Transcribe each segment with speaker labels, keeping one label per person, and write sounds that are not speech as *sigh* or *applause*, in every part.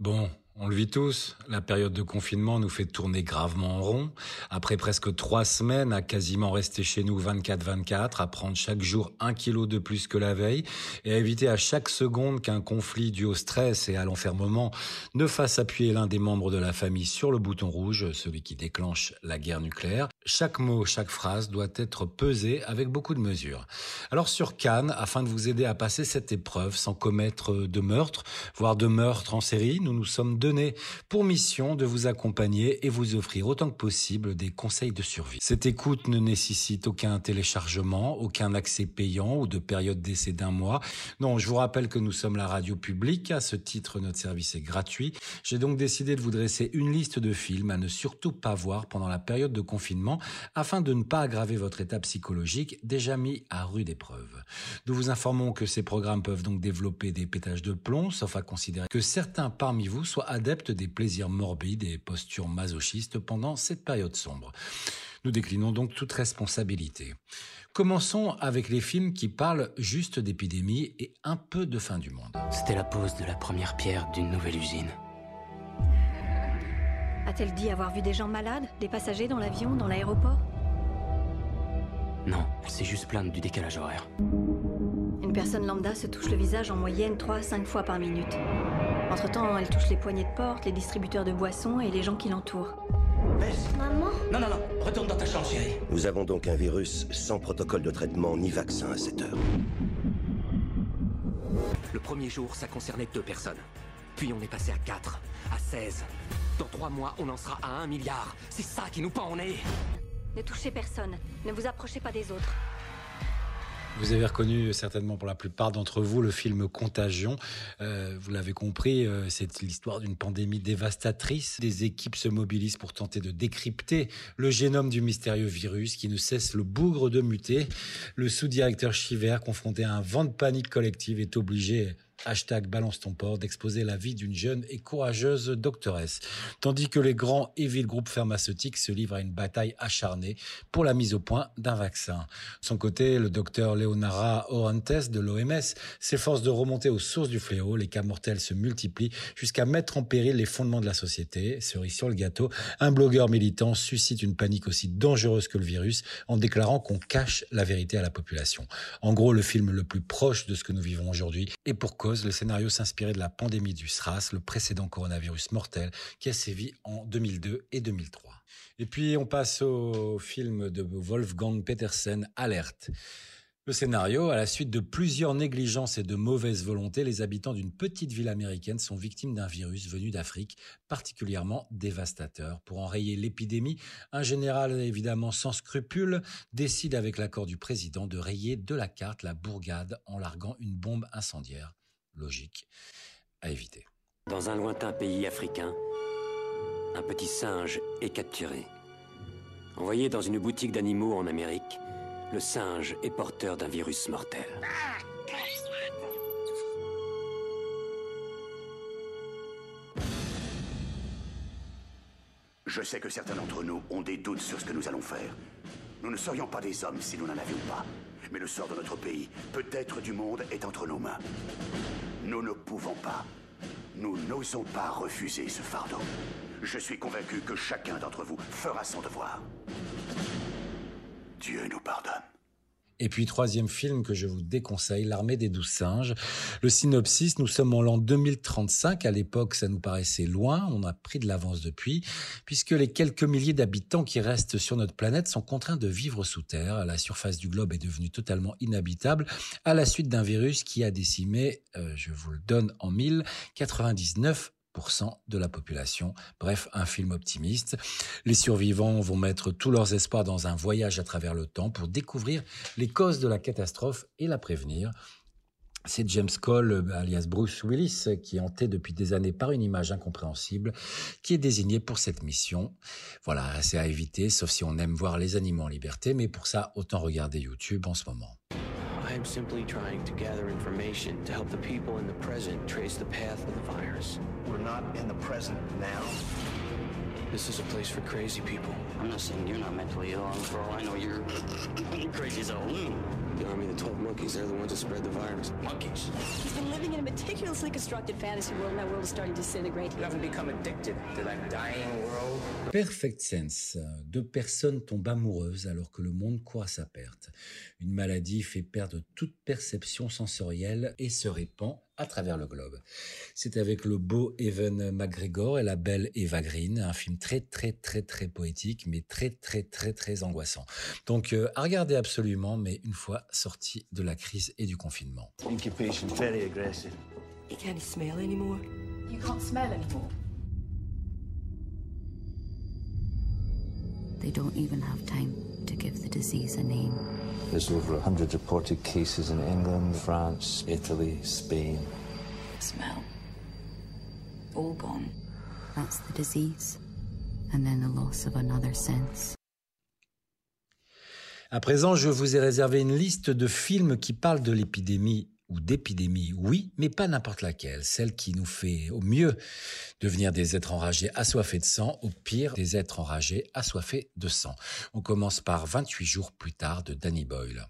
Speaker 1: Bon, on le vit tous, la période de confinement nous fait tourner gravement en rond. Après presque trois semaines à quasiment rester chez nous 24-24, à prendre chaque jour un kilo de plus que la veille et à éviter à chaque seconde qu'un conflit dû au stress et à l'enfermement ne fasse appuyer l'un des membres de la famille sur le bouton rouge, celui qui déclenche la guerre nucléaire. Chaque mot, chaque phrase doit être pesé avec beaucoup de mesure. Alors sur Cannes, afin de vous aider à passer cette épreuve sans commettre de meurtre, voire de meurtre en série, nous nous sommes pour mission de vous accompagner et vous offrir autant que possible des conseils de survie. Cette écoute ne nécessite aucun téléchargement, aucun accès payant ou de période d'essai d'un mois. Non, je vous rappelle que nous sommes la radio publique. À ce titre, notre service est gratuit. J'ai donc décidé de vous dresser une liste de films à ne surtout pas voir pendant la période de confinement afin de ne pas aggraver votre état psychologique déjà mis à rude épreuve. Nous vous informons que ces programmes peuvent donc développer des pétages de plomb, sauf à considérer que certains parmi vous soient des plaisirs morbides et postures masochistes pendant cette période sombre. Nous déclinons donc toute responsabilité. Commençons avec les films qui parlent juste d'épidémie et un peu de fin du monde.
Speaker 2: C'était la pose de la première pierre d'une nouvelle usine.
Speaker 3: A-t-elle dit avoir vu des gens malades Des passagers dans l'avion, dans l'aéroport?
Speaker 2: Non, elle s'est juste plainte du décalage horaire.
Speaker 3: Une personne lambda se touche le visage en moyenne 3 à 5 fois par minute. Entre-temps, elle touche les poignées de porte, les distributeurs de boissons et les gens qui l'entourent.
Speaker 4: Maman
Speaker 2: Non, non, non, retourne dans ta chambre, chérie.
Speaker 5: Nous avons donc un virus sans protocole de traitement ni vaccin à cette heure.
Speaker 2: Le premier jour, ça concernait deux personnes. Puis on est passé à 4, à 16. Dans trois mois, on en sera à un milliard. C'est ça qui nous pend en nez.
Speaker 3: Ne touchez personne. Ne vous approchez pas des autres.
Speaker 1: Vous avez reconnu certainement pour la plupart d'entre vous le film Contagion. Euh, vous l'avez compris, euh, c'est l'histoire d'une pandémie dévastatrice. Des équipes se mobilisent pour tenter de décrypter le génome du mystérieux virus qui ne cesse le bougre de muter. Le sous-directeur Chiver, confronté à un vent de panique collective, est obligé hashtag balance ton port, d'exposer la vie d'une jeune et courageuse doctoresse. Tandis que les grands et villes groupes pharmaceutiques se livrent à une bataille acharnée pour la mise au point d'un vaccin. De son côté, le docteur Leonara Orantes de l'OMS s'efforce de remonter aux sources du fléau. Les cas mortels se multiplient jusqu'à mettre en péril les fondements de la société. Cerise sur le gâteau, un blogueur militant suscite une panique aussi dangereuse que le virus en déclarant qu'on cache la vérité à la population. En gros, le film le plus proche de ce que nous vivons aujourd'hui et pour le scénario s'inspirait de la pandémie du SRAS, le précédent coronavirus mortel qui a sévi en 2002 et 2003. Et puis on passe au film de Wolfgang Petersen, Alerte. Le scénario, à la suite de plusieurs négligences et de mauvaises volontés, les habitants d'une petite ville américaine sont victimes d'un virus venu d'Afrique particulièrement dévastateur. Pour enrayer l'épidémie, un général évidemment sans scrupules décide avec l'accord du président de rayer de la carte la bourgade en larguant une bombe incendiaire logique à éviter.
Speaker 2: Dans un lointain pays africain, un petit singe est capturé. Envoyé dans une boutique d'animaux en Amérique, le singe est porteur d'un virus mortel.
Speaker 6: Je sais que certains d'entre nous ont des doutes sur ce que nous allons faire. Nous ne serions pas des hommes si nous n'en avions pas. Mais le sort de notre pays, peut-être du monde, est entre nos mains. Nous ne pouvons pas. Nous n'osons pas refuser ce fardeau. Je suis convaincu que chacun d'entre vous fera son devoir. Dieu nous pardonne.
Speaker 1: Et puis troisième film que je vous déconseille, L'armée des douze singes. Le synopsis, nous sommes en l'an 2035. À l'époque, ça nous paraissait loin. On a pris de l'avance depuis, puisque les quelques milliers d'habitants qui restent sur notre planète sont contraints de vivre sous terre. La surface du globe est devenue totalement inhabitable à la suite d'un virus qui a décimé, euh, je vous le donne en mille, 99 de la population. Bref, un film optimiste. Les survivants vont mettre tous leurs espoirs dans un voyage à travers le temps pour découvrir les causes de la catastrophe et la prévenir. C'est James Cole, alias Bruce Willis, qui est hanté depuis des années par une image incompréhensible, qui est désigné pour cette mission. Voilà, c'est à éviter, sauf si on aime voir les animaux en liberté, mais pour ça, autant regarder YouTube en ce moment.
Speaker 7: I'm simply trying to gather information to help the people in the present trace the path of the virus.
Speaker 8: We're not in the present now.
Speaker 7: This is a place for crazy people.
Speaker 4: I'm not saying you're not mentally ill. For all I know, you're *laughs* crazy as a loon.
Speaker 7: The army, the 12 monkeys, they're the ones that spread the virus.
Speaker 4: Monkeys.
Speaker 8: He's been living in a meticulously constructed fantasy world, and that world is starting to disintegrate.
Speaker 4: You haven't become addicted to that dying world.
Speaker 1: Perfect Sense. Deux personnes tombent amoureuses alors que le monde court à sa perte. Une maladie fait perdre toute perception sensorielle et se répand à travers le globe. C'est avec le beau Evan McGregor et la belle Eva Green, un film très très très très poétique, mais très très très très angoissant. Donc euh, à regarder absolument, mais une fois sorti de la crise et du confinement.
Speaker 9: Incubation very aggressive.
Speaker 8: You can't smell anymore.
Speaker 10: You can't smell anymore.
Speaker 11: They don't even have time to give the disease a name.
Speaker 9: There's over 100 reported cases in England, France, Italy, Spain.
Speaker 8: Smell. All gone.
Speaker 11: That's the disease. And then the loss of another sense.
Speaker 1: À présent, je vous ai réservé une liste de films qui parlent de l'épidémie ou d'épidémie, oui, mais pas n'importe laquelle. Celle qui nous fait au mieux devenir des êtres enragés assoiffés de sang, au pire des êtres enragés assoiffés de sang. On commence par 28 jours plus tard de Danny Boyle.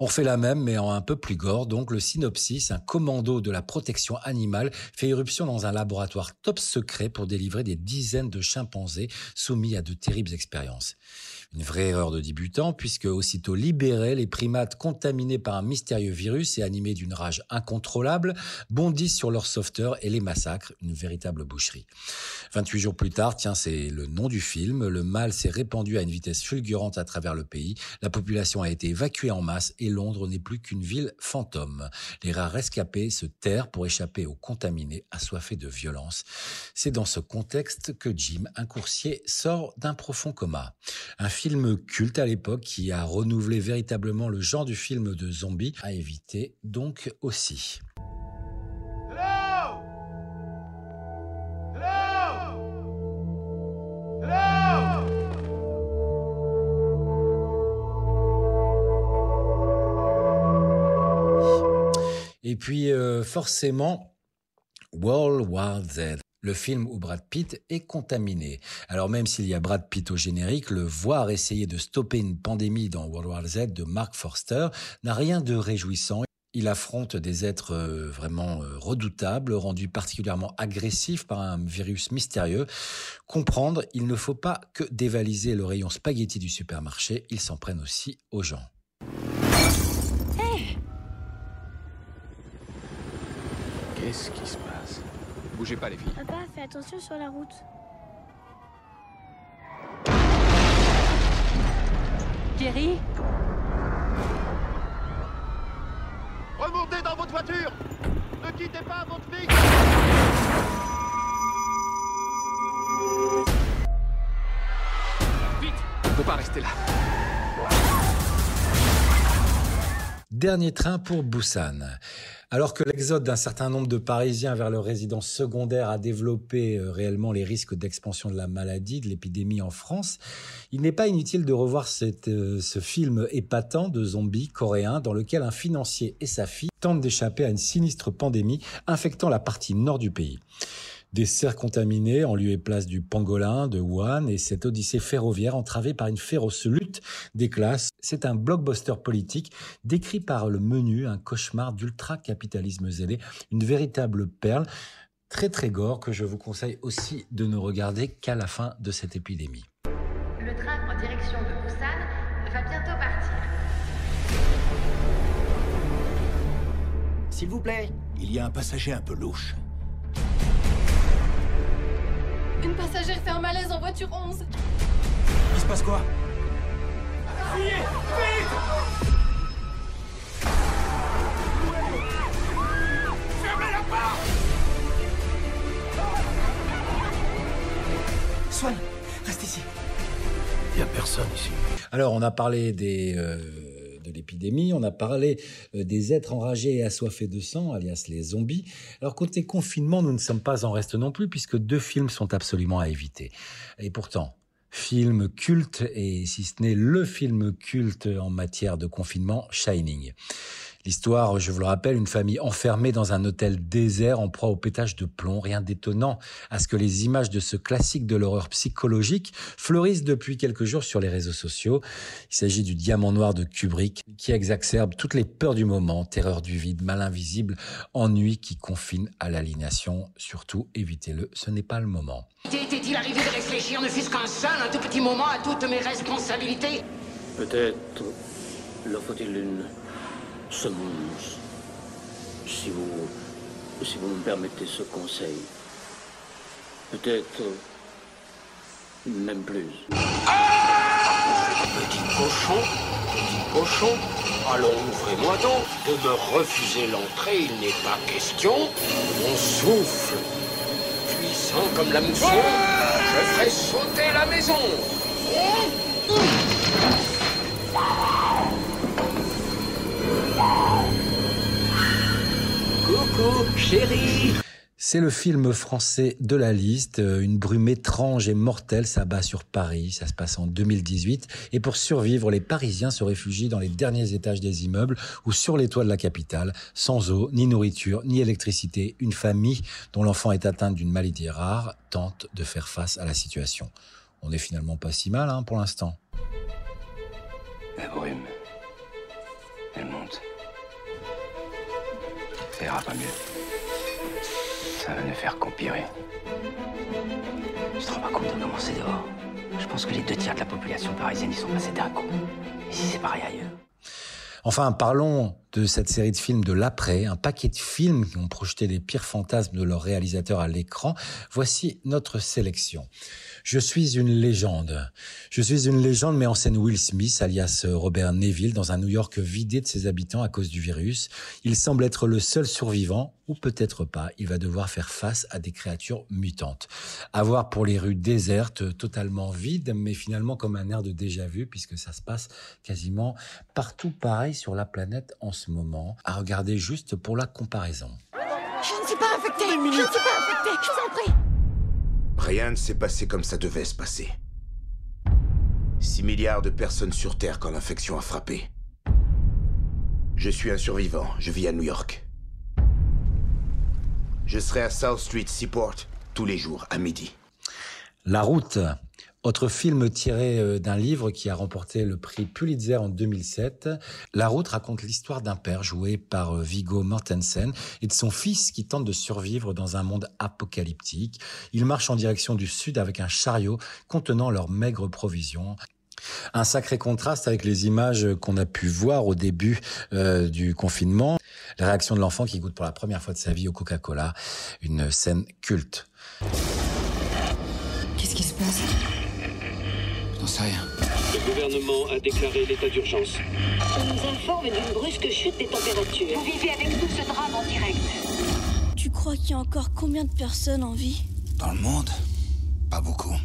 Speaker 1: On refait la même, mais en un peu plus gore. Donc, le synopsis, un commando de la protection animale fait irruption dans un laboratoire top secret pour délivrer des dizaines de chimpanzés soumis à de terribles expériences. Une vraie erreur de débutant, puisque aussitôt libérés, les primates contaminés par un mystérieux virus et animés d'une rage incontrôlable bondissent sur leurs sauveteurs et les massacrent, une véritable boucherie. 28 jours plus tard, tiens, c'est le nom du film, le mal s'est répandu à une vitesse fulgurante à travers le pays, la population a été évacuée en masse et Londres n'est plus qu'une ville fantôme. Les rares rescapés se terrent pour échapper aux contaminés assoiffés de violence. C'est dans ce contexte que Jim, un coursier, sort d'un profond coma. Culte à l'époque qui a renouvelé véritablement le genre du film de zombie à éviter donc aussi.
Speaker 12: Hello? Hello? Hello?
Speaker 1: Et puis euh, forcément, World War Z. Le film où Brad Pitt est contaminé. Alors même s'il y a Brad Pitt au générique, le voir essayer de stopper une pandémie dans World War Z de Mark Forster n'a rien de réjouissant. Il affronte des êtres euh, vraiment euh, redoutables, rendus particulièrement agressifs par un virus mystérieux. Comprendre, il ne faut pas que dévaliser le rayon spaghetti du supermarché, ils s'en prennent aussi aux gens.
Speaker 7: Qu'est-ce qui se passe? Bougez pas, les filles.
Speaker 13: Papa, fais attention sur la route.
Speaker 10: Jerry
Speaker 12: Remontez dans votre voiture Ne quittez pas votre fille
Speaker 7: Vite Faut pas rester là.
Speaker 1: Dernier train pour Busan. Alors que l'exode d'un certain nombre de Parisiens vers leur résidence secondaire a développé euh, réellement les risques d'expansion de la maladie, de l'épidémie en France, il n'est pas inutile de revoir euh, ce film épatant de zombies coréens dans lequel un financier et sa fille tentent d'échapper à une sinistre pandémie infectant la partie nord du pays des serres contaminées en lieu et place du pangolin de Wuhan et cette odyssée ferroviaire entravée par une féroce lutte des classes. C'est un blockbuster politique décrit par le menu, un cauchemar d'ultra-capitalisme zélé, une véritable perle très très gore que je vous conseille aussi de ne regarder qu'à la fin de cette épidémie.
Speaker 10: Le train en direction de Busan va bientôt partir.
Speaker 14: S'il vous plaît, il y a un passager un peu louche.
Speaker 13: Une passagère fait un malaise en voiture 11.
Speaker 14: Il se passe quoi
Speaker 12: Fuyez Vite Fermez la porte
Speaker 14: Swan, reste ici. Il a personne ici.
Speaker 1: Alors, on a parlé des, euh, l'épidémie, on a parlé euh, des êtres enragés et assoiffés de sang, alias les zombies. Alors, côté confinement, nous ne sommes pas en reste non plus, puisque deux films sont absolument à éviter. Et pourtant, film culte, et si ce n'est le film culte en matière de confinement, Shining. L'histoire, je vous le rappelle, une famille enfermée dans un hôtel désert en proie au pétage de plomb. Rien d'étonnant à ce que les images de ce classique de l'horreur psychologique fleurissent depuis quelques jours sur les réseaux sociaux. Il s'agit du diamant noir de Kubrick qui exacerbe toutes les peurs du moment, terreur du vide, mal invisible, ennui qui confine à l'aliénation. Surtout, évitez-le, ce n'est pas le moment.
Speaker 15: T'était-il arrivé de réfléchir ne fût-ce qu'un seul, un tout petit moment à toutes mes responsabilités
Speaker 7: Peut-être leur faut-il une semonce. Si vous, si vous me permettez ce conseil. Peut-être même plus.
Speaker 15: Petit cochon, petit cochon, allons ouvrez-moi donc. De me refuser l'entrée, il n'est pas question. Mon souffle, puissant comme la mousson, je ferai sauter la maison.
Speaker 1: Coucou, chérie c'est le film français de la liste. Une brume étrange et mortelle s'abat sur Paris. Ça se passe en 2018. Et pour survivre, les Parisiens se réfugient dans les derniers étages des immeubles ou sur les toits de la capitale, sans eau, ni nourriture, ni électricité. Une famille dont l'enfant est atteint d'une maladie rare tente de faire face à la situation. On n'est finalement pas si mal hein, pour l'instant.
Speaker 16: La brume, elle monte. Ça ira pas mieux. Ça va ne faire qu'empirer.
Speaker 17: Je te rends pas compte de comment c'est dehors? Je pense que les deux tiers de la population parisienne y sont passés d'un coup. Et si c'est pareil ailleurs?
Speaker 1: Enfin, parlons de cette série de films de l'après, un paquet de films qui ont projeté les pires fantasmes de leurs réalisateurs à l'écran. Voici notre sélection. Je suis une légende. Je suis une légende, mais en scène Will Smith, alias Robert Neville, dans un New York vidé de ses habitants à cause du virus. Il semble être le seul survivant, ou peut-être pas. Il va devoir faire face à des créatures mutantes. À voir pour les rues désertes, totalement vides, mais finalement comme un air de déjà-vu, puisque ça se passe quasiment partout pareil sur la planète en ce moment. À regarder juste pour la comparaison.
Speaker 13: Je ne suis pas infecté Je ne suis pas infecté Je vous en prie
Speaker 6: Rien ne s'est passé comme ça devait se passer. 6 milliards de personnes sur Terre quand l'infection a frappé. Je suis un survivant, je vis à New York. Je serai à South Street Seaport tous les jours à midi.
Speaker 1: La route, autre film tiré euh, d'un livre qui a remporté le prix Pulitzer en 2007. La route raconte l'histoire d'un père joué par euh, Viggo Mortensen et de son fils qui tente de survivre dans un monde apocalyptique. Ils marchent en direction du sud avec un chariot contenant leurs maigres provisions. Un sacré contraste avec les images qu'on a pu voir au début euh, du confinement. La réaction de l'enfant qui goûte pour la première fois de sa vie au Coca-Cola. Une scène culte.
Speaker 11: Qu'est-ce qui se passe?
Speaker 16: J'en sais rien.
Speaker 7: Le gouvernement a déclaré l'état d'urgence.
Speaker 8: On nous informe d'une brusque chute des températures.
Speaker 10: Vous vivez avec nous ce drame en direct.
Speaker 13: Tu crois qu'il y a encore combien de personnes en vie?
Speaker 14: Dans le monde Pas beaucoup.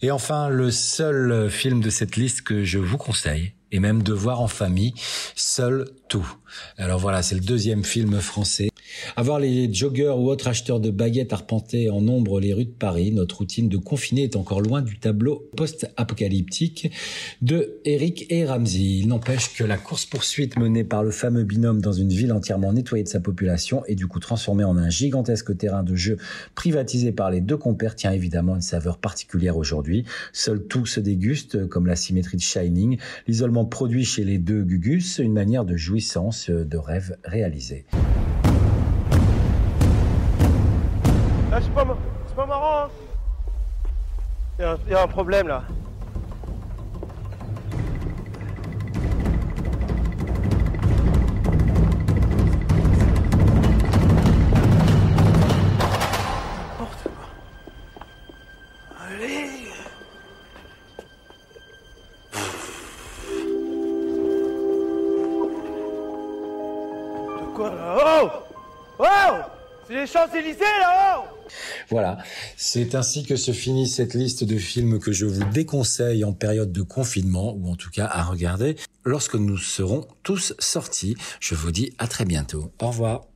Speaker 1: Et enfin, le seul film de cette liste que je vous conseille, et même de voir en famille, Seul tout. Alors voilà, c'est le deuxième film français. Avoir les joggeurs ou autres acheteurs de baguettes arpenter en nombre les rues de Paris, notre routine de confiné est encore loin du tableau post-apocalyptique de Eric et Ramsey. Il n'empêche que la course-poursuite menée par le fameux binôme dans une ville entièrement nettoyée de sa population et du coup transformée en un gigantesque terrain de jeu privatisé par les deux compères tient évidemment une saveur particulière aujourd'hui. Seul tout se déguste, comme la symétrie de Shining, l'isolement produit chez les deux Gugus, une manière de jouissance, de rêve réalisé.
Speaker 12: Ah, c'est pas, c'est pas marrant. Il hein. y, y, a un problème là. Allez. De quoi là? Oh Oh C'est les Champs-Élysées là-haut
Speaker 1: voilà, c'est ainsi que se finit cette liste de films que je vous déconseille en période de confinement, ou en tout cas à regarder lorsque nous serons tous sortis. Je vous dis à très bientôt. Au revoir.